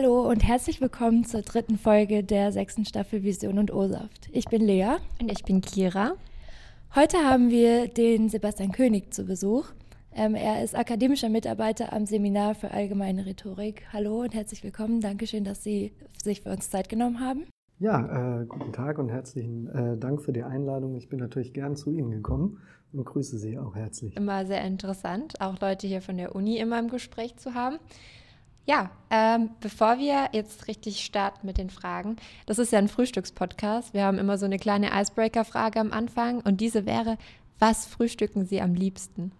Hallo und herzlich willkommen zur dritten Folge der sechsten Staffel Vision und O-Saft. Ich bin Lea. Und ich bin Kira. Heute haben wir den Sebastian König zu Besuch. Ähm, er ist akademischer Mitarbeiter am Seminar für allgemeine Rhetorik. Hallo und herzlich willkommen. Dankeschön, dass Sie sich für uns Zeit genommen haben. Ja, äh, guten Tag und herzlichen äh, Dank für die Einladung. Ich bin natürlich gern zu Ihnen gekommen und grüße Sie auch herzlich. Immer sehr interessant, auch Leute hier von der Uni immer im Gespräch zu haben. Ja, ähm, bevor wir jetzt richtig starten mit den Fragen, das ist ja ein Frühstückspodcast. Wir haben immer so eine kleine Icebreaker-Frage am Anfang und diese wäre, was frühstücken Sie am liebsten?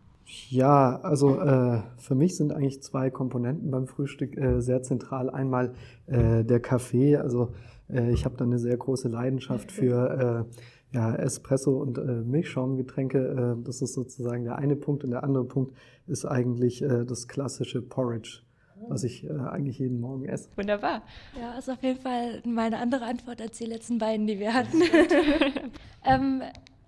Ja, also äh, für mich sind eigentlich zwei Komponenten beim Frühstück äh, sehr zentral. Einmal äh, der Kaffee, also äh, ich habe da eine sehr große Leidenschaft für äh, ja, Espresso und äh, Milchschaumgetränke. Äh, das ist sozusagen der eine Punkt. Und der andere Punkt ist eigentlich äh, das klassische Porridge was ich äh, eigentlich jeden Morgen esse. Wunderbar. Ja, ist auf jeden Fall meine andere Antwort als die letzten beiden, die wir hatten. ähm,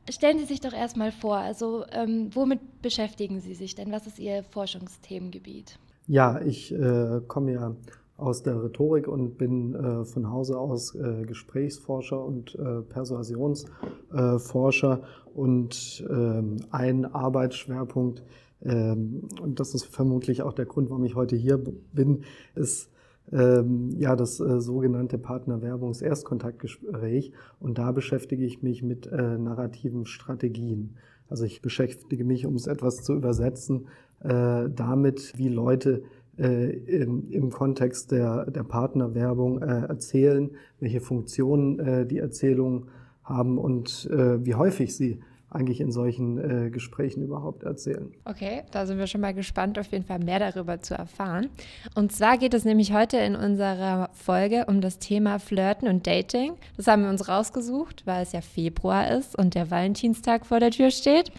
stellen Sie sich doch erstmal vor, also ähm, womit beschäftigen Sie sich denn? Was ist Ihr Forschungsthemengebiet? Ja, ich äh, komme ja aus der Rhetorik und bin äh, von Hause aus äh, Gesprächsforscher und äh, Persuasionsforscher und ähm, ein Arbeitsschwerpunkt, und das ist vermutlich auch der Grund, warum ich heute hier bin, ist ähm, ja das äh, sogenannte Partnerwerbungs-Erstkontaktgespräch und da beschäftige ich mich mit äh, narrativen Strategien. Also ich beschäftige mich, um es etwas zu übersetzen, äh, damit, wie Leute im, im, Kontext der, der Partnerwerbung äh, erzählen, welche Funktionen äh, die Erzählungen haben und äh, wie häufig sie eigentlich in solchen äh, Gesprächen überhaupt erzählen. Okay, da sind wir schon mal gespannt, auf jeden Fall mehr darüber zu erfahren. Und zwar geht es nämlich heute in unserer Folge um das Thema Flirten und Dating. Das haben wir uns rausgesucht, weil es ja Februar ist und der Valentinstag vor der Tür steht.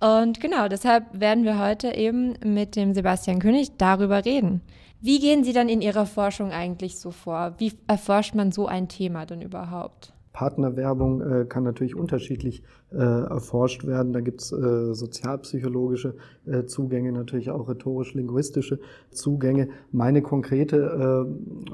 Und genau, deshalb werden wir heute eben mit dem Sebastian König darüber reden. Wie gehen Sie dann in Ihrer Forschung eigentlich so vor? Wie erforscht man so ein Thema denn überhaupt? Partnerwerbung äh, kann natürlich unterschiedlich äh, erforscht werden. Da gibt's äh, sozialpsychologische äh, Zugänge, natürlich auch rhetorisch-linguistische Zugänge. Meine konkrete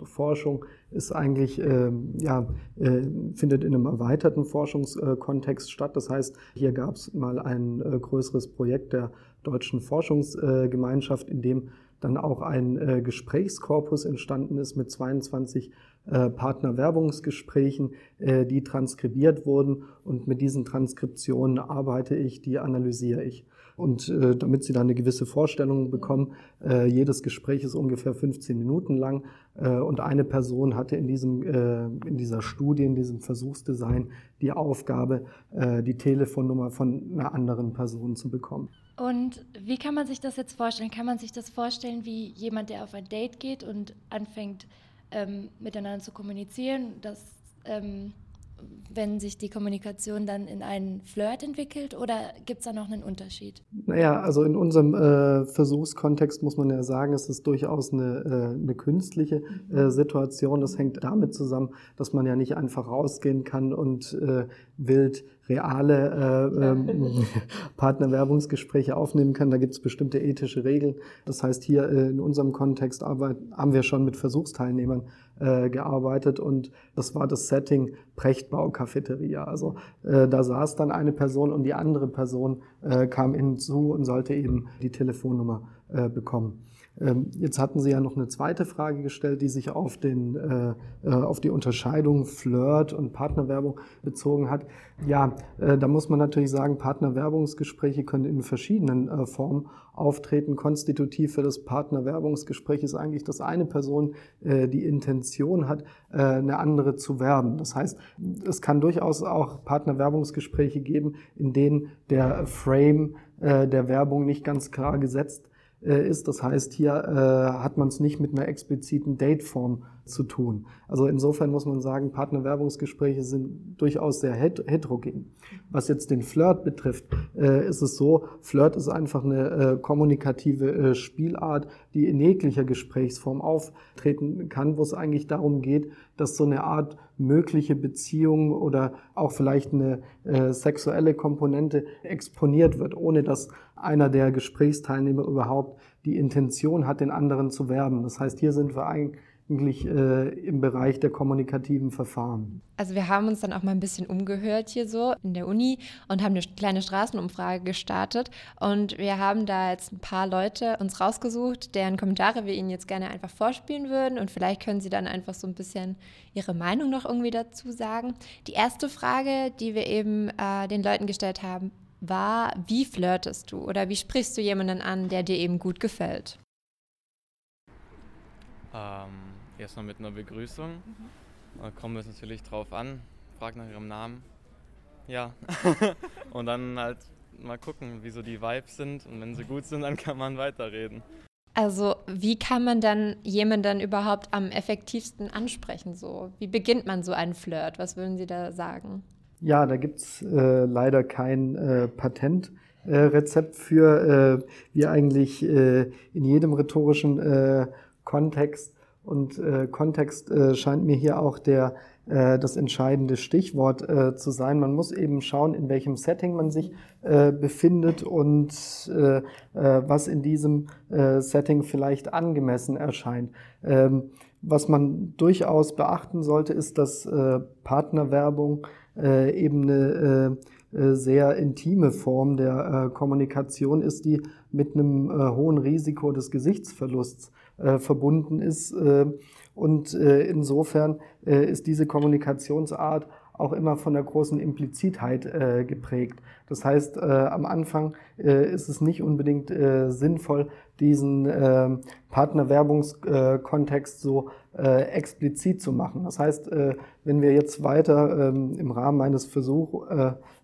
äh, Forschung ist eigentlich, äh, ja, äh, findet in einem erweiterten Forschungskontext statt. Das heißt, hier gab es mal ein äh, größeres Projekt der deutschen Forschungsgemeinschaft, in dem dann auch ein äh, Gesprächskorpus entstanden ist mit 22 äh, Partnerwerbungsgesprächen, äh, die transkribiert wurden. Und mit diesen Transkriptionen arbeite ich, die analysiere ich. Und äh, damit Sie da eine gewisse Vorstellung bekommen, äh, jedes Gespräch ist ungefähr 15 Minuten lang. Äh, und eine Person hatte in, diesem, äh, in dieser Studie, in diesem Versuchsdesign die Aufgabe, äh, die Telefonnummer von einer anderen Person zu bekommen. Und wie kann man sich das jetzt vorstellen? Kann man sich das vorstellen wie jemand, der auf ein Date geht und anfängt ähm, miteinander zu kommunizieren, dass ähm, wenn sich die Kommunikation dann in einen Flirt entwickelt oder gibt es da noch einen Unterschied? Naja, also in unserem äh, Versuchskontext muss man ja sagen, es ist durchaus eine, äh, eine künstliche äh, Situation. Das hängt damit zusammen, dass man ja nicht einfach rausgehen kann und äh, wild reale äh, ähm, Partnerwerbungsgespräche aufnehmen kann. Da gibt es bestimmte ethische Regeln. Das heißt, hier äh, in unserem Kontext haben wir schon mit Versuchsteilnehmern äh, gearbeitet und das war das Setting Prechtbau Cafeteria. Also äh, da saß dann eine Person und die andere Person äh, kam hinzu und sollte eben die Telefonnummer äh, bekommen. Ähm, jetzt hatten Sie ja noch eine zweite Frage gestellt, die sich auf, den, äh, äh, auf die Unterscheidung Flirt und Partnerwerbung bezogen hat. Ja, äh, da muss man natürlich sagen, Partnerwerbungsgespräche können in verschiedenen Formen auftreten. Konstitutiv für das Partnerwerbungsgespräch ist eigentlich, dass eine Person die Intention hat, eine andere zu werben. Das heißt, es kann durchaus auch Partnerwerbungsgespräche geben, in denen der Frame der Werbung nicht ganz klar gesetzt ist. Das heißt, hier äh, hat man es nicht mit einer expliziten Dateform zu tun. Also insofern muss man sagen, Partnerwerbungsgespräche sind durchaus sehr heterogen. Was jetzt den Flirt betrifft, äh, ist es so, Flirt ist einfach eine äh, kommunikative äh, Spielart, die in jeglicher Gesprächsform auftreten kann, wo es eigentlich darum geht, dass so eine Art mögliche Beziehung oder auch vielleicht eine sexuelle Komponente exponiert wird, ohne dass einer der Gesprächsteilnehmer überhaupt die Intention hat, den anderen zu werben. Das heißt, hier sind wir eigentlich eigentlich äh, im Bereich der kommunikativen Verfahren. Also wir haben uns dann auch mal ein bisschen umgehört hier so in der Uni und haben eine kleine Straßenumfrage gestartet und wir haben da jetzt ein paar Leute uns rausgesucht, deren Kommentare wir Ihnen jetzt gerne einfach vorspielen würden und vielleicht können Sie dann einfach so ein bisschen Ihre Meinung noch irgendwie dazu sagen. Die erste Frage, die wir eben äh, den Leuten gestellt haben, war, wie flirtest du oder wie sprichst du jemanden an, der dir eben gut gefällt? Ähm erstmal mit einer Begrüßung. Mhm. Da kommen wir es natürlich drauf an, frag nach ihrem Namen. Ja. und dann halt mal gucken, wie so die Vibes sind. Und wenn sie gut sind, dann kann man weiterreden. Also, wie kann man dann jemanden überhaupt am effektivsten ansprechen? So? Wie beginnt man so einen Flirt? Was würden Sie da sagen? Ja, da gibt es äh, leider kein äh, Patentrezept äh, für, wie eigentlich äh, in jedem rhetorischen äh, Kontext und äh, Kontext äh, scheint mir hier auch der, äh, das entscheidende Stichwort äh, zu sein. Man muss eben schauen, in welchem Setting man sich äh, befindet und äh, äh, was in diesem äh, Setting vielleicht angemessen erscheint. Ähm, was man durchaus beachten sollte, ist, dass äh, Partnerwerbung äh, eben eine äh, äh sehr intime Form der äh, Kommunikation ist, die mit einem äh, hohen Risiko des Gesichtsverlusts äh, verbunden ist. Äh, und äh, insofern äh, ist diese Kommunikationsart auch immer von der großen Implizitheit äh, geprägt. Das heißt, äh, am Anfang äh, ist es nicht unbedingt äh, sinnvoll, diesen äh, Partnerwerbungskontext so äh, explizit zu machen. Das heißt, wenn wir jetzt weiter ähm, im Rahmen meines Versuch,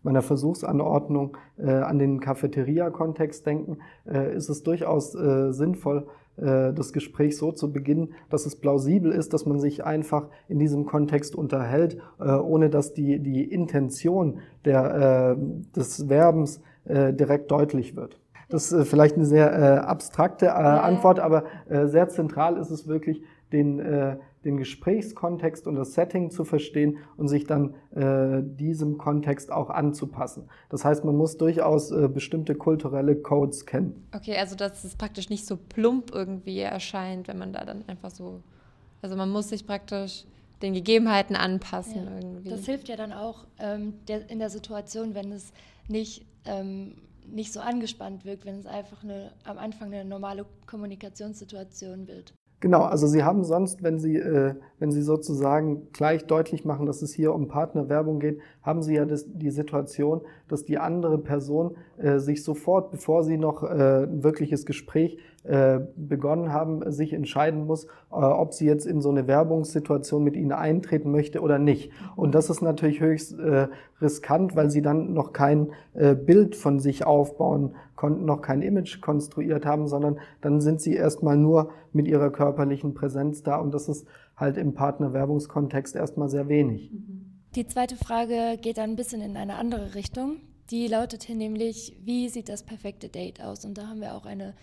meiner Versuchsanordnung an den Cafeteria-Kontext denken, ist es durchaus sinnvoll, das Gespräch so zu beginnen, dass es plausibel ist, dass man sich einfach in diesem Kontext unterhält, äh, ohne dass die, die Intention der, äh, des Verbens direkt deutlich wird. Das ist vielleicht eine sehr abstrakte Antwort, aber sehr zentral ist es wirklich, den, den Gesprächskontext und das Setting zu verstehen und sich dann äh, diesem Kontext auch anzupassen. Das heißt, man muss durchaus äh, bestimmte kulturelle Codes kennen. Okay, also dass es praktisch nicht so plump irgendwie erscheint, wenn man da dann einfach so, also man muss sich praktisch den Gegebenheiten anpassen ja, irgendwie. Das hilft ja dann auch ähm, der, in der Situation, wenn es nicht ähm, nicht so angespannt wirkt, wenn es einfach eine, am Anfang eine normale Kommunikationssituation wird. Genau, also Sie haben sonst, wenn Sie, äh, wenn Sie sozusagen gleich deutlich machen, dass es hier um Partnerwerbung geht, haben Sie ja das, die Situation, dass die andere Person äh, sich sofort, bevor sie noch äh, ein wirkliches Gespräch begonnen haben, sich entscheiden muss, äh, ob sie jetzt in so eine Werbungssituation mit ihnen eintreten möchte oder nicht. Und das ist natürlich höchst äh, riskant, weil sie dann noch kein äh, Bild von sich aufbauen konnten, noch kein Image konstruiert haben, sondern dann sind sie erstmal nur mit ihrer körperlichen Präsenz da und das ist halt im Partnerwerbungskontext erstmal sehr wenig. Die zweite Frage geht dann ein bisschen in eine andere Richtung. Die lautet hier nämlich, wie sieht das perfekte Date aus? Und da haben wir auch eine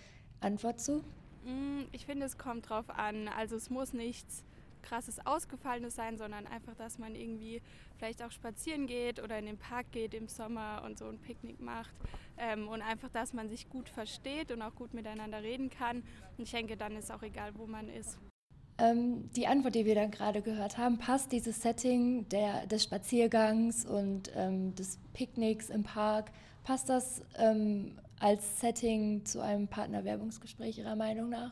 Antwort zu? Mm, ich finde, es kommt drauf an. Also es muss nichts krasses Ausgefallenes sein, sondern einfach, dass man irgendwie vielleicht auch spazieren geht oder in den Park geht im Sommer und so ein Picknick macht. Ähm, und einfach, dass man sich gut versteht und auch gut miteinander reden kann. Und ich denke, dann ist auch egal, wo man ist. Ähm, die Antwort, die wir dann gerade gehört haben, passt dieses Setting der, des Spaziergangs und ähm, des Picknicks im Park, passt das ähm, als Setting zu einem Partnerwerbungsgespräch Ihrer Meinung nach?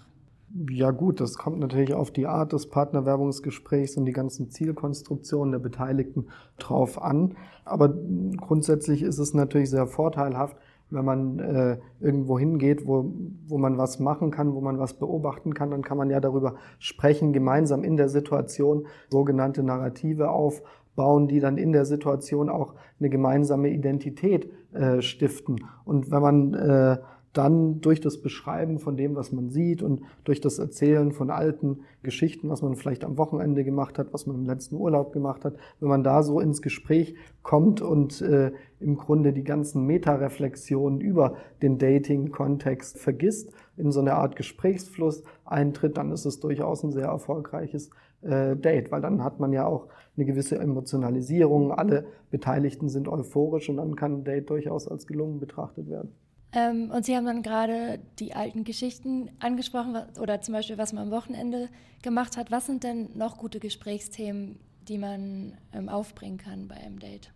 Ja gut, das kommt natürlich auf die Art des Partnerwerbungsgesprächs und die ganzen Zielkonstruktionen der Beteiligten drauf an. Aber grundsätzlich ist es natürlich sehr vorteilhaft, wenn man äh, irgendwo hingeht, wo, wo man was machen kann, wo man was beobachten kann, dann kann man ja darüber sprechen, gemeinsam in der Situation sogenannte Narrative aufbauen, die dann in der Situation auch eine gemeinsame Identität äh, stiften. Und wenn man äh, dann durch das Beschreiben von dem, was man sieht und durch das Erzählen von alten Geschichten, was man vielleicht am Wochenende gemacht hat, was man im letzten Urlaub gemacht hat, wenn man da so ins Gespräch kommt und äh, im Grunde die ganzen Metareflexionen über den Dating-Kontext vergisst, in so eine Art Gesprächsfluss eintritt, dann ist es durchaus ein sehr erfolgreiches äh, Date, weil dann hat man ja auch eine gewisse Emotionalisierung, alle Beteiligten sind euphorisch und dann kann ein Date durchaus als gelungen betrachtet werden. Ähm, und Sie haben dann gerade die alten Geschichten angesprochen oder zum Beispiel, was man am Wochenende gemacht hat. Was sind denn noch gute Gesprächsthemen, die man ähm, aufbringen kann bei einem Date?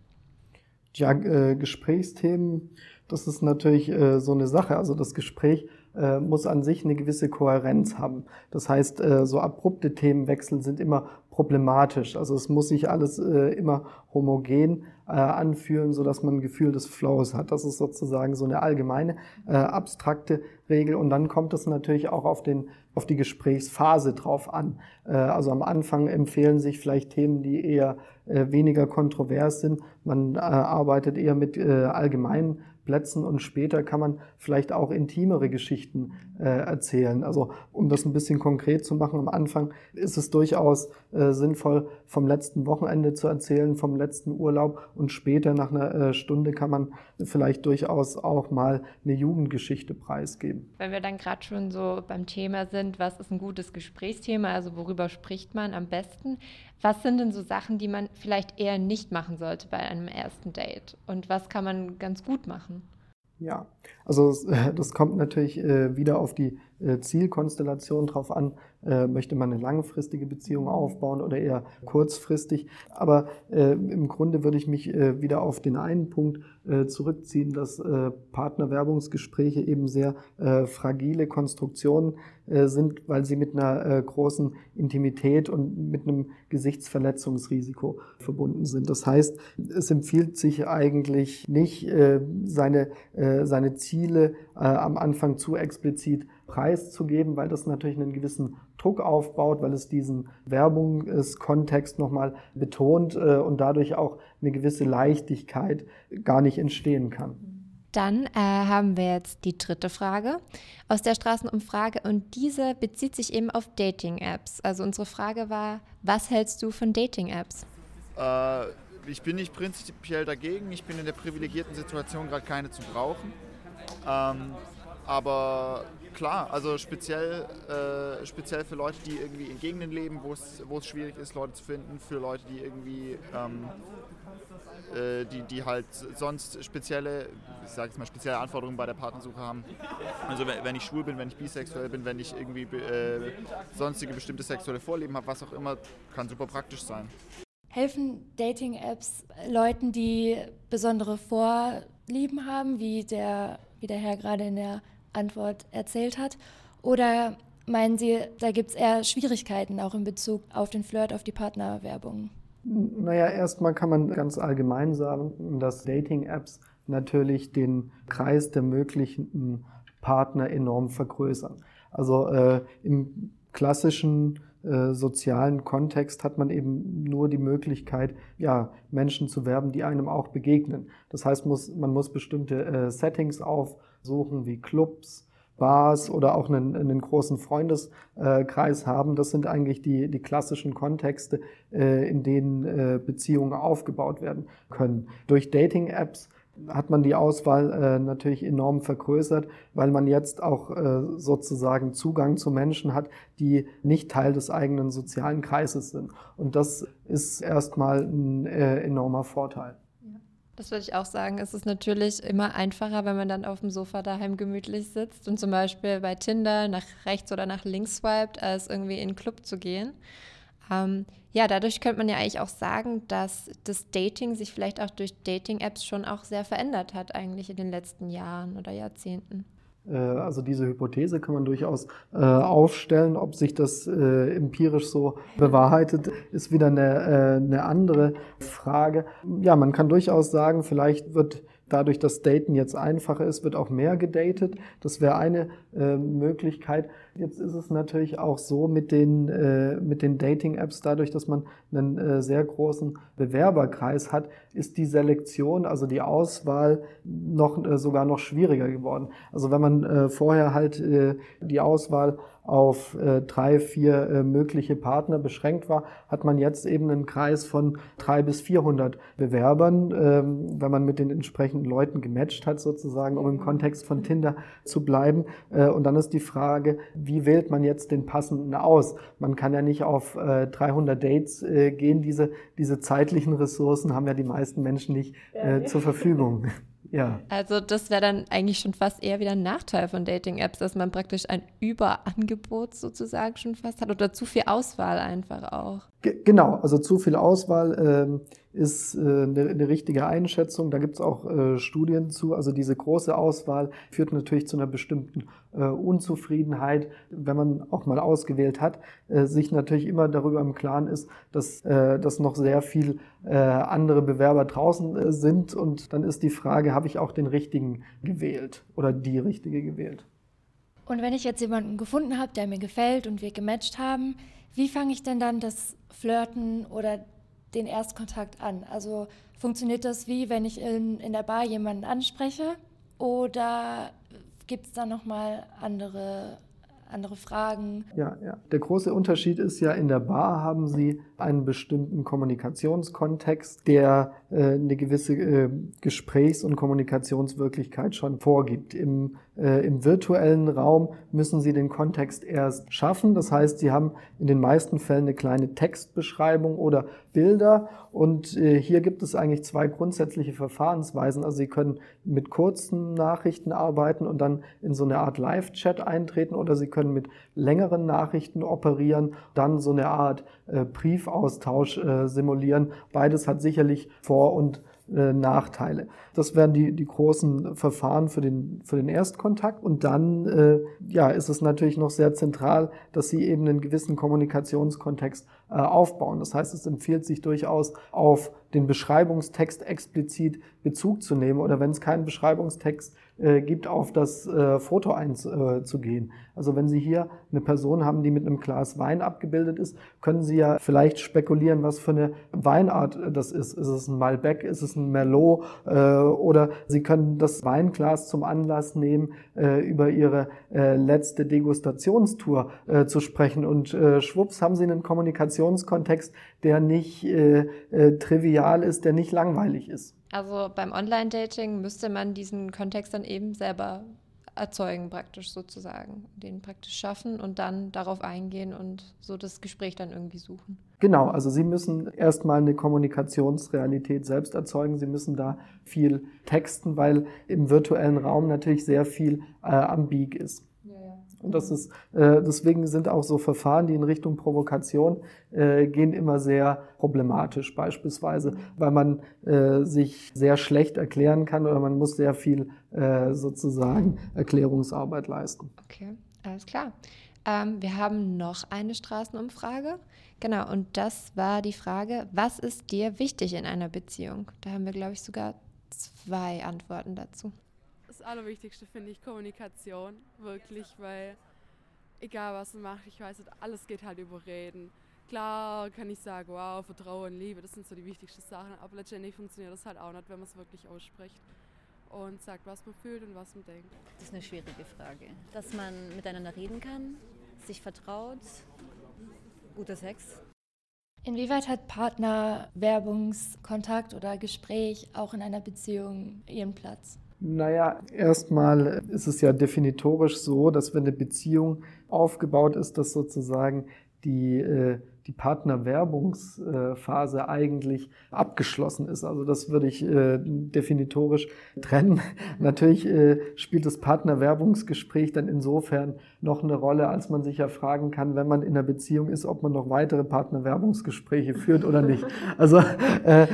Ja, äh, Gesprächsthemen, das ist natürlich äh, so eine Sache. Also das Gespräch äh, muss an sich eine gewisse Kohärenz haben. Das heißt, äh, so abrupte Themenwechsel sind immer problematisch. Also es muss sich alles äh, immer homogen äh, anfühlen, so dass man ein Gefühl des Flows hat. Das ist sozusagen so eine allgemeine, äh, abstrakte Regel. Und dann kommt es natürlich auch auf den auf die Gesprächsphase drauf an. Äh, also am Anfang empfehlen sich vielleicht Themen, die eher äh, weniger kontrovers sind. Man äh, arbeitet eher mit allgemeinen Plätzen und später kann man vielleicht auch intimere Geschichten erzählen. Also um das ein bisschen konkret zu machen, am Anfang ist es durchaus äh, sinnvoll, vom letzten Wochenende zu erzählen, vom letzten Urlaub und später nach einer äh, Stunde kann man vielleicht durchaus auch mal eine Jugendgeschichte preisgeben. Wenn wir dann gerade schon so beim Thema sind, was ist ein gutes Gesprächsthema, also worüber spricht man am besten? Was sind denn so Sachen, die man vielleicht eher nicht machen sollte bei einem ersten Date? Und was kann man ganz gut machen? Ja, also das kommt natürlich äh, wieder auf die Zielkonstellation drauf an. Äh, möchte man eine langfristige Beziehung aufbauen oder eher kurzfristig? Aber im Grunde würde ich mich wieder auf den einen Punkt zurückziehen, dass Partnerwerbungsgespräche eben sehr fragile Konstruktionen sind, weil sie mit einer großen Intimität und mit einem Gesichtsverletzungsrisiko verbunden sind. Das heißt, es empfiehlt sich eigentlich nicht, seine, seine Ziele am Anfang zu explizit preiszugeben, weil das natürlich einen gewissen Druck aufbaut, weil es diesen Werbungskontext nochmal betont äh, und dadurch auch eine gewisse Leichtigkeit gar nicht entstehen kann. Dann äh, haben wir jetzt die dritte Frage aus der Straßenumfrage und diese bezieht sich eben auf Dating-Apps. Also unsere Frage war, was hältst du von Dating-Apps? Äh, ich bin nicht prinzipiell dagegen. Ich bin in der privilegierten Situation, gerade keine zu brauchen. Ähm, aber klar, also speziell, äh, speziell für Leute, die irgendwie in Gegenden leben, wo es schwierig ist, Leute zu finden, für Leute, die irgendwie, ähm, äh, die, die halt sonst spezielle, ich sage jetzt mal, spezielle Anforderungen bei der Partnersuche haben. Also wenn, wenn ich schwul bin, wenn ich bisexuell bin, wenn ich irgendwie äh, sonstige bestimmte sexuelle Vorlieben habe, was auch immer, kann super praktisch sein. Helfen Dating-Apps Leuten, die besondere Vorlieben haben, wie der, wie der Herr gerade in der Antwort erzählt hat? Oder meinen Sie, da gibt es eher Schwierigkeiten auch in Bezug auf den Flirt, auf die Partnerwerbung? Naja, erstmal kann man ganz allgemein sagen, dass Dating-Apps natürlich den Kreis der möglichen Partner enorm vergrößern. Also äh, im klassischen äh, sozialen Kontext hat man eben nur die Möglichkeit, ja, Menschen zu werben, die einem auch begegnen. Das heißt, muss, man muss bestimmte äh, Settings aufsuchen, wie Clubs, Bars oder auch einen, einen großen Freundeskreis haben. Das sind eigentlich die, die klassischen Kontexte, äh, in denen äh, Beziehungen aufgebaut werden können. Durch Dating-Apps hat man die Auswahl äh, natürlich enorm vergrößert, weil man jetzt auch sozusagen Zugang zu Menschen hat, die nicht Teil des eigenen sozialen Kreises sind. Und das ist erstmal ein enormer Vorteil. Das würde ich auch sagen. Es ist natürlich immer einfacher, wenn man dann auf dem Sofa daheim gemütlich sitzt und zum Beispiel bei Tinder nach rechts oder nach links swiped, als irgendwie in den Club zu gehen. Ähm, ja, dadurch könnte man ja eigentlich auch sagen, dass das Dating sich vielleicht auch durch Dating-Apps schon auch sehr verändert hat, eigentlich in den letzten Jahren oder Jahrzehnten. Äh, also diese Hypothese kann man durchaus äh, aufstellen. Ob sich das äh, empirisch so bewahrheitet, ist wieder eine, eine andere Frage. Ja, man kann durchaus sagen, vielleicht wird dadurch, dass Daten jetzt einfacher ist, wird auch mehr gedatet. Das wäre eine Möglichkeit. Jetzt ist es natürlich auch so mit den, äh, mit den Dating-Apps, dadurch, dass man einen äh, sehr großen Bewerberkreis hat, ist die Selektion, also die Auswahl, noch äh, sogar noch schwieriger geworden. Also wenn man äh, vorher halt äh, die Auswahl auf äh, drei, vier mögliche Partner beschränkt war, hat man jetzt eben einen Kreis von drei bis 400 Bewerbern, ähm, wenn man mit den entsprechenden Leuten gematcht hat sozusagen, um im Kontext von Tinder zu bleiben. Und dann ist die Frage, wie wählt man jetzt den passenden aus? Man kann ja nicht auf äh, 300 Dates äh, gehen. Diese, diese zeitlichen Ressourcen haben ja die meisten Menschen nicht äh, zur Verfügung. Ja. Also das wäre dann eigentlich schon fast eher wieder ein Nachteil von Dating-Apps, dass man praktisch ein Überangebot sozusagen schon fast hat oder zu viel Auswahl einfach auch. G genau, also zu viel Auswahl ähm, ist äh, eine, eine, richtige Einschätzung. Da gibt es auch äh, Studien zu. Also diese große Auswahl führt natürlich zu einer bestimmten äh, Unzufriedenheit, wenn man auch mal ausgewählt hat, äh, sich natürlich immer darüber im Klaren ist, dass, äh, dass noch sehr viel äh, andere Bewerber draußen sind. Und dann ist die Frage, habe ich auch den richtigen gewählt oder die richtige gewählt? Und wenn ich jetzt jemanden gefunden habe, der mir gefällt und wir gematcht haben, wie fange ich denn dann das Flirten oder den Erstkontakt an? Also funktioniert das wie, wenn ich in, in der Bar jemanden anspreche oder gibt es da nochmal andere andere Fragen. Ja, ja. Der große Unterschied ist ja, in der Bar haben Sie einen bestimmten Kommunikationskontext, der äh, eine gewisse äh, Gesprächs- und Kommunikationswirklichkeit schon vorgibt. Im, Im virtuellen Raum müssen Sie den Kontext erst schaffen. Das heißt, Sie haben in den meisten Fällen eine kleine Textbeschreibung oder Bilder. Und äh, hier gibt es eigentlich zwei grundsätzliche Verfahrensweisen. Also Sie können mit kurzen Nachrichten arbeiten und dann in so eine Art Live-Chat eintreten oder Sie können mit längeren Nachrichten operieren, dann so eine Art äh, Briefaustausch äh, simulieren. Beides hat sicherlich Vor- und äh, Nachteile. Das wären die, die großen Verfahren für den, für den Erstkontakt. Und dann äh, ja, ist es natürlich noch sehr zentral, dass Sie eben einen gewissen Kommunikationskontext äh, aufbauen. Das heißt, es empfiehlt sich durchaus auf den Beschreibungstext explizit Bezug zu nehmen oder wenn es keinen Beschreibungstext äh, gibt, auf das äh, Foto einzugehen. Also wenn Sie hier eine Person haben, die mit einem Glas Wein abgebildet ist, können Sie ja vielleicht spekulieren, was für eine Weinart das ist. Ist es ein Malbec, ist es ein Merlot äh, oder Sie können das Weinglas zum Anlass nehmen, äh, über Ihre äh, letzte Degustationstour äh, zu sprechen und äh, schwupps haben Sie einen Kommunikationskontext, der nicht äh, äh, trivial ist, der nicht langweilig ist. Also beim Online-Dating müsste man diesen Kontext dann eben selber erzeugen, praktisch sozusagen, den praktisch schaffen und dann darauf eingehen und so das Gespräch dann irgendwie suchen. Genau, also Sie müssen erstmal eine Kommunikationsrealität selbst erzeugen. Sie müssen da viel texten, weil im virtuellen Raum natürlich sehr viel äh, ambig ist. Und das ist, äh, deswegen sind auch so Verfahren, die in Richtung Provokation äh, gehen, immer sehr problematisch, beispielsweise, weil man äh, sich sehr schlecht erklären kann oder man muss sehr viel sozusagen Erklärungsarbeit leisten. Okay, alles klar. Ähm, wir haben noch eine Straßenumfrage. Genau, und das war die Frage, was ist dir wichtig in einer Beziehung? Da haben wir, glaube ich, sogar zwei Antworten dazu Allerwichtigste finde ich Kommunikation, wirklich, weil egal was man macht, ich weiß, alles geht halt über Reden. Klar kann ich sagen, wow, Vertrauen, Liebe, das sind so die wichtigsten Sachen, aber letztendlich funktioniert das halt auch nicht, wenn man es wirklich ausspricht und sagt, was man fühlt und was man denkt. Das ist eine schwierige Frage. Dass man miteinander reden kann, sich vertraut, guter Sex. Inwieweit hat Partner Werbungskontakt oder Gespräch auch in einer Beziehung ihren Platz? Naja, erstmal ist es ja definitorisch so, dass wenn eine Beziehung aufgebaut ist, dass sozusagen die äh, die Partnerwerbungsphase eigentlich abgeschlossen ist. Also das würde ich äh, definitorisch trennen. Natürlich äh, spielt das Partnerwerbungsgespräch dann insofern noch eine Rolle, als man sich ja fragen kann, wenn man in einer Beziehung ist, ob man noch weitere Partnerwerbungsgespräche führt oder nicht. Also äh,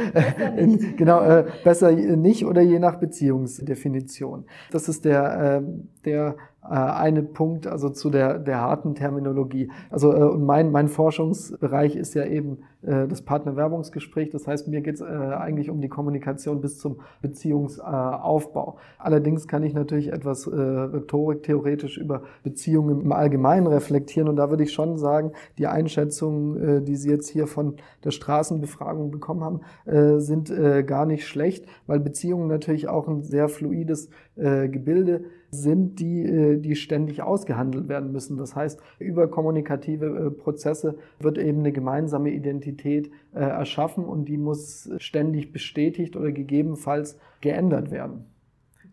in, genau äh, besser nicht oder je nach Beziehungsdefinition. Das ist der, äh, der äh, eine Punkt, also zu der, der harten Terminologie. Also äh, und mein, mein Forschungsbereich ist ja eben äh, das Partnerwerbungsgespräch. Das heißt, mir geht es äh, eigentlich um die Kommunikation bis zum Beziehungsaufbau. Allerdings kann ich natürlich etwas äh, Rhetorik theoretisch über Beziehungen im Allgemeinen reflektieren und da würde ich schon sagen, die Einschätzungen, äh, die Sie jetzt hier von der Straßenbefragung bekommen haben, äh, sind äh, gar nicht schlecht, weil Beziehungen natürlich auch ein sehr fluides äh, Gebilde sind, die, äh, die ständig ausgehandelt werden müssen. Das heißt, über kommunikative äh, Prozesse wird eben eine gemeinsame Identität äh, erschaffen und die muss ständig bestätigt oder gegebenenfalls geändert werden.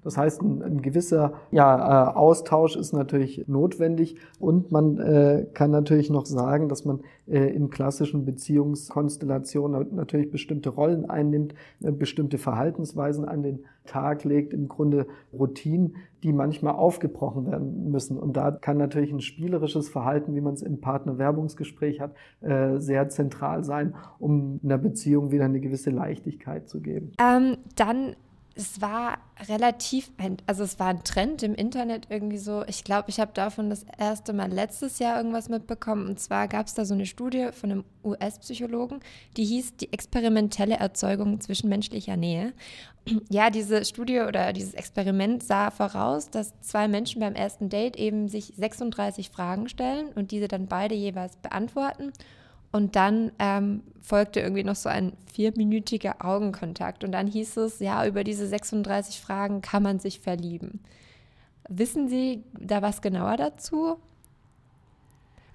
Das heißt, ein, ein gewisser ja, äh, Austausch ist natürlich notwendig und man äh, kann natürlich noch sagen, dass man äh, in klassischen Beziehungskonstellationen natürlich bestimmte Rollen einnimmt, äh, bestimmte Verhaltensweisen an den Tag legt, im Grunde Routinen, die manchmal aufgebrochen werden müssen. Und da kann natürlich ein spielerisches Verhalten, wie man es im Partnerwerbungsgespräch hat, äh, sehr zentral sein, um einer Beziehung wieder eine gewisse Leichtigkeit zu geben. Ähm, dann es war relativ, ein, also es war ein Trend im Internet irgendwie so. Ich glaube, ich habe davon das erste Mal letztes Jahr irgendwas mitbekommen. Und zwar gab es da so eine Studie von einem US-Psychologen, die hieß die experimentelle Erzeugung zwischenmenschlicher Nähe. Ja, diese Studie oder dieses Experiment sah voraus, dass zwei Menschen beim ersten Date eben sich 36 Fragen stellen und diese dann beide jeweils beantworten. Und dann ähm, folgte irgendwie noch so ein vierminütiger Augenkontakt. Und dann hieß es, ja, über diese 36 Fragen kann man sich verlieben. Wissen Sie da was genauer dazu?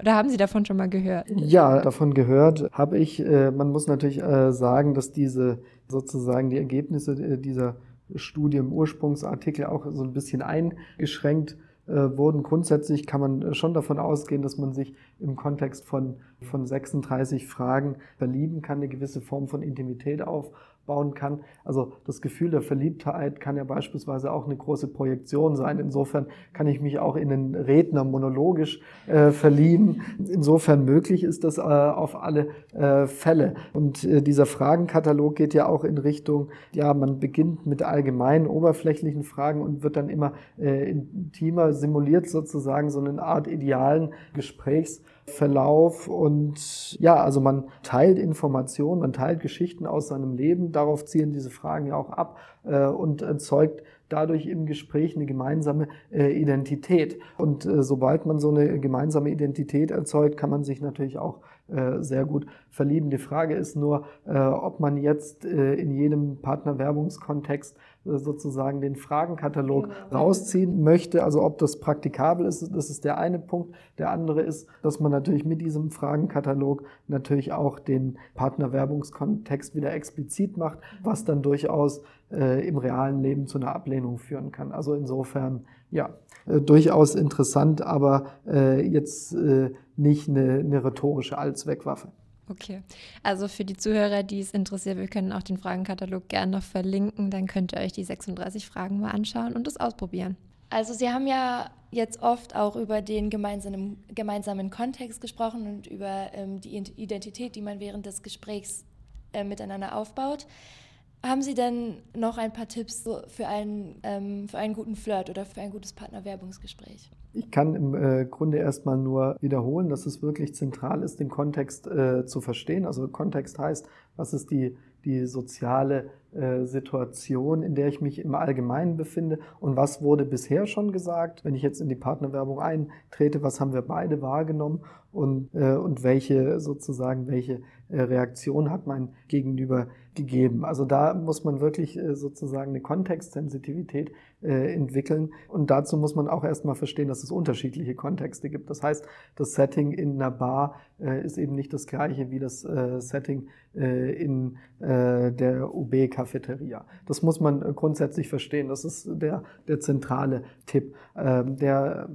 Oder haben Sie davon schon mal gehört? Ja, davon gehört habe ich. Äh, man muss natürlich äh, sagen, dass diese sozusagen die Ergebnisse äh, dieser Studie im Ursprungsartikel auch so ein bisschen eingeschränkt äh, wurden. Grundsätzlich kann man äh, schon davon ausgehen, dass man sich im Kontext von, von 36 Fragen verlieben kann, eine gewisse Form von Intimität auf, bauen kann. Also das Gefühl der Verliebtheit kann ja beispielsweise auch eine große Projektion sein. Insofern kann ich mich auch in den Redner monologisch äh, verlieben. Insofern möglich ist das äh, auf alle äh, Fälle. Und äh, dieser Fragenkatalog geht ja auch in Richtung, ja, man beginnt mit allgemeinen, oberflächlichen Fragen und wird dann immer äh, intimer, simuliert sozusagen so eine Art idealen Gesprächs Verlauf und ja, also man teilt Informationen, man teilt Geschichten aus seinem Leben, darauf zielen diese Fragen ja auch ab äh, und erzeugt dadurch im Gespräch eine gemeinsame äh, Identität. Und äh, sobald man so eine gemeinsame Identität erzeugt, kann man sich natürlich auch äh, sehr gut verlieben. Die Frage ist nur, äh, ob man jetzt äh, in jedem Partnerwerbungskontext sozusagen den Fragenkatalog genau. rausziehen möchte. Also ob das praktikabel ist, das ist der eine Punkt. Der andere ist, dass man natürlich mit diesem Fragenkatalog natürlich auch den Partnerwerbungskontext wieder explizit macht, was dann durchaus äh, im realen Leben zu einer Ablehnung führen kann. Also insofern, ja, äh, durchaus interessant, aber äh, jetzt äh, nicht eine, eine rhetorische Allzweckwaffe. Okay, also für die Zuhörer, die es interessiert, wir können auch den Fragenkatalog gerne noch verlinken. Dann könnt ihr euch die 36 Fragen mal anschauen und es ausprobieren. Also Sie haben ja jetzt oft auch über den gemeinsamen, gemeinsamen Kontext gesprochen und über ähm, die Identität, die man während des Gesprächs äh, miteinander aufbaut. Haben Sie denn noch ein paar Tipps für einen, ähm, für einen guten Flirt oder für ein gutes Partnerwerbungsgespräch? Ich kann im äh, Grunde erstmal nur wiederholen, dass es wirklich zentral ist, den Kontext äh, zu verstehen. Also Kontext heißt, was ist die, die soziale äh, Situation, in der ich mich im Allgemeinen befinde und was wurde bisher schon gesagt. Wenn ich jetzt in die Partnerwerbung eintrete, was haben wir beide wahrgenommen und, und welche sozusagen, welche Reaktion hat mein Gegenüber gegeben. Also da muss man wirklich äh, sozusagen eine Kontextsensitivität äh, entwickeln und dazu muss man auch erstmal verstehen, dass es unterschiedliche Kontexte gibt. Das heißt, das Setting in einer Bar äh, ist eben nicht das gleiche wie das Setting in der UB Cafeteria. Das muss man grundsätzlich verstehen. Das ist der, der zentrale Tipp. Ähm, der,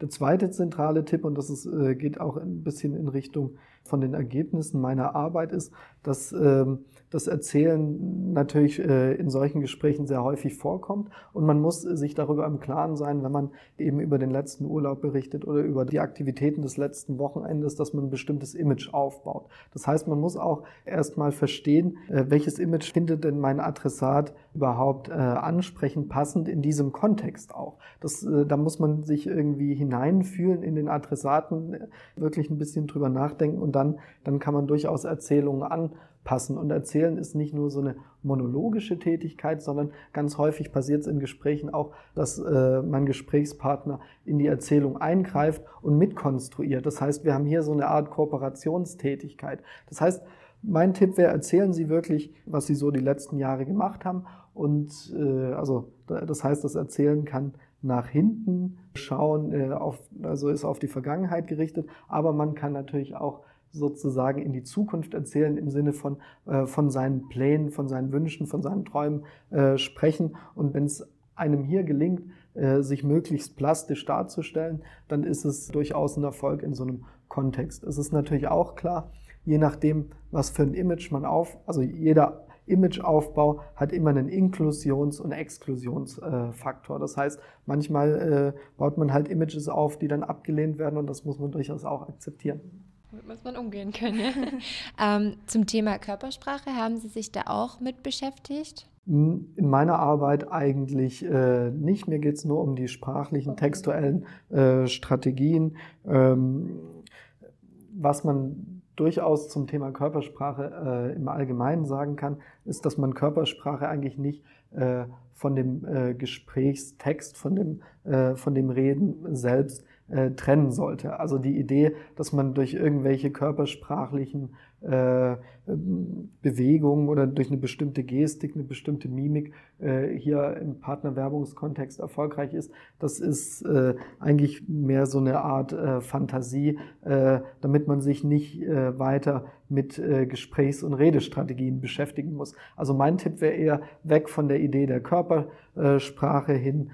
der zweite zentrale Tipp, und das ist, geht auch ein bisschen in Richtung von den Ergebnissen meiner Arbeit, ist, dass ähm, das Erzählen natürlich äh, in solchen Gesprächen sehr häufig vorkommt und man muss sich darüber im Klaren sein, wenn man eben über den letzten Urlaub berichtet oder über die Aktivitäten des letzten Wochenendes, dass man ein bestimmtes Image aufbaut. Das heißt, man muss auch erstmal verstehen, äh, welches Image findet denn mein Adressat überhaupt äh, ansprechend, passend in diesem Kontext auch. Das, da muss man sich irgendwie hineinfühlen in den Adressaten, wirklich ein bisschen drüber nachdenken und dann, dann kann man durchaus Erzählungen an passen. Und erzählen ist nicht nur so eine monologische Tätigkeit, sondern ganz häufig passiert es in Gesprächen auch, dass äh, mein Gesprächspartner in die Erzählung eingreift und mitkonstruiert. Das heißt, wir haben hier so eine Art Kooperationstätigkeit. Das heißt, mein Tipp wäre, erzählen Sie wirklich, was Sie so die letzten Jahre gemacht haben. Und äh, also das heißt, das Erzählen kann nach hinten schauen, äh, auf, also ist auf die Vergangenheit gerichtet, aber man kann natürlich auch sozusagen in die Zukunft erzählen, im Sinne von, äh, von seinen Plänen, von seinen Wünschen, von seinen Träumen äh, sprechen. Und wenn es einem hier gelingt, äh, sich möglichst plastisch darzustellen, dann ist es durchaus ein Erfolg in so einem Kontext. Es ist natürlich auch klar, je nachdem, was für ein Image man auf, also jeder Imageaufbau hat immer einen Inklusions- und Exklusionsfaktor. Das heißt, manchmal äh, baut man halt Images auf, die dann abgelehnt werden und das muss man durchaus auch akzeptieren. Damit muss man umgehen können. Ja? ähm, zum Thema Körpersprache haben Sie sich da auch mit beschäftigt? Hm, in meiner Arbeit eigentlich äh, nicht. Mir geht es nur um die sprachlichen, textuellen äh, Strategien. Ähm, was man durchaus zum Thema Körpersprache äh, im Allgemeinen sagen kann, ist, dass man Körpersprache eigentlich nicht äh, von dem äh, Gesprächstext, von dem, äh, von dem Reden selbst äh, trennen sollte. Also die Idee, dass man durch irgendwelche körpersprachlichen äh, Bewegungen oder durch eine bestimmte Gestik, eine bestimmte Mimik äh, hier im Partnerwerbungskontext erfolgreich ist, das ist äh, eigentlich mehr so eine Art äh, Fantasie, äh, damit man sich nicht äh, weiter mit Gesprächs- und Redestrategien beschäftigen muss. Also mein Tipp wäre eher weg von der Idee der Körpersprache hin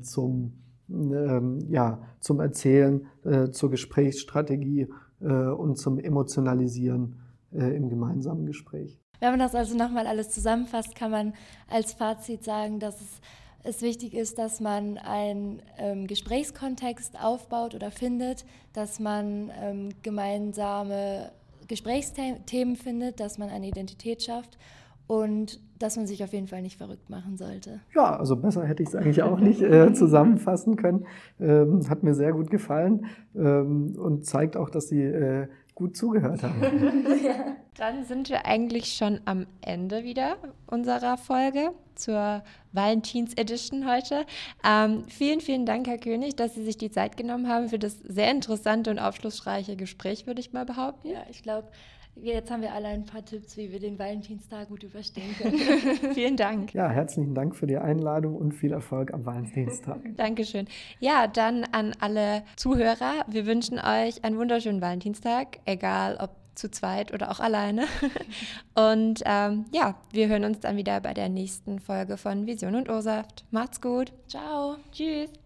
zum ähm, ja, zum Erzählen, äh, zur Gesprächsstrategie äh, und zum Emotionalisieren äh, im gemeinsamen Gespräch. Wenn man das also nochmal alles zusammenfasst, kann man als Fazit sagen, dass es, es wichtig ist, dass man einen ähm, Gesprächskontext aufbaut oder findet, dass man ähm, gemeinsame Gesprächsthemen findet, dass man eine Identität schafft und dass man sich auf jeden Fall nicht verrückt machen sollte. Ja, also besser hätte ich es eigentlich auch nicht äh, zusammenfassen können. Ähm, hat mir sehr gut gefallen ähm, und zeigt auch, dass Sie äh, gut zugehört haben. ja. Dann sind wir eigentlich schon am Ende wieder unserer Folge zur Valentins Edition heute. Ähm, vielen, vielen Dank, Herr König, dass Sie sich die Zeit genommen haben für das sehr interessante und aufschlussreiche Gespräch, würde ich mal behaupten. Ja, ich glaube, Jetzt haben wir alle ein paar Tipps, wie wir den Valentinstag gut überstehen können. Vielen Dank. Ja, herzlichen Dank für die Einladung und viel Erfolg am Valentinstag. Dankeschön. Ja, dann an alle Zuhörer. Wir wünschen euch einen wunderschönen Valentinstag, egal ob zu zweit oder auch alleine. Und ähm, ja, wir hören uns dann wieder bei der nächsten Folge von Vision und Ursaft. Macht's gut. Ciao. Tschüss.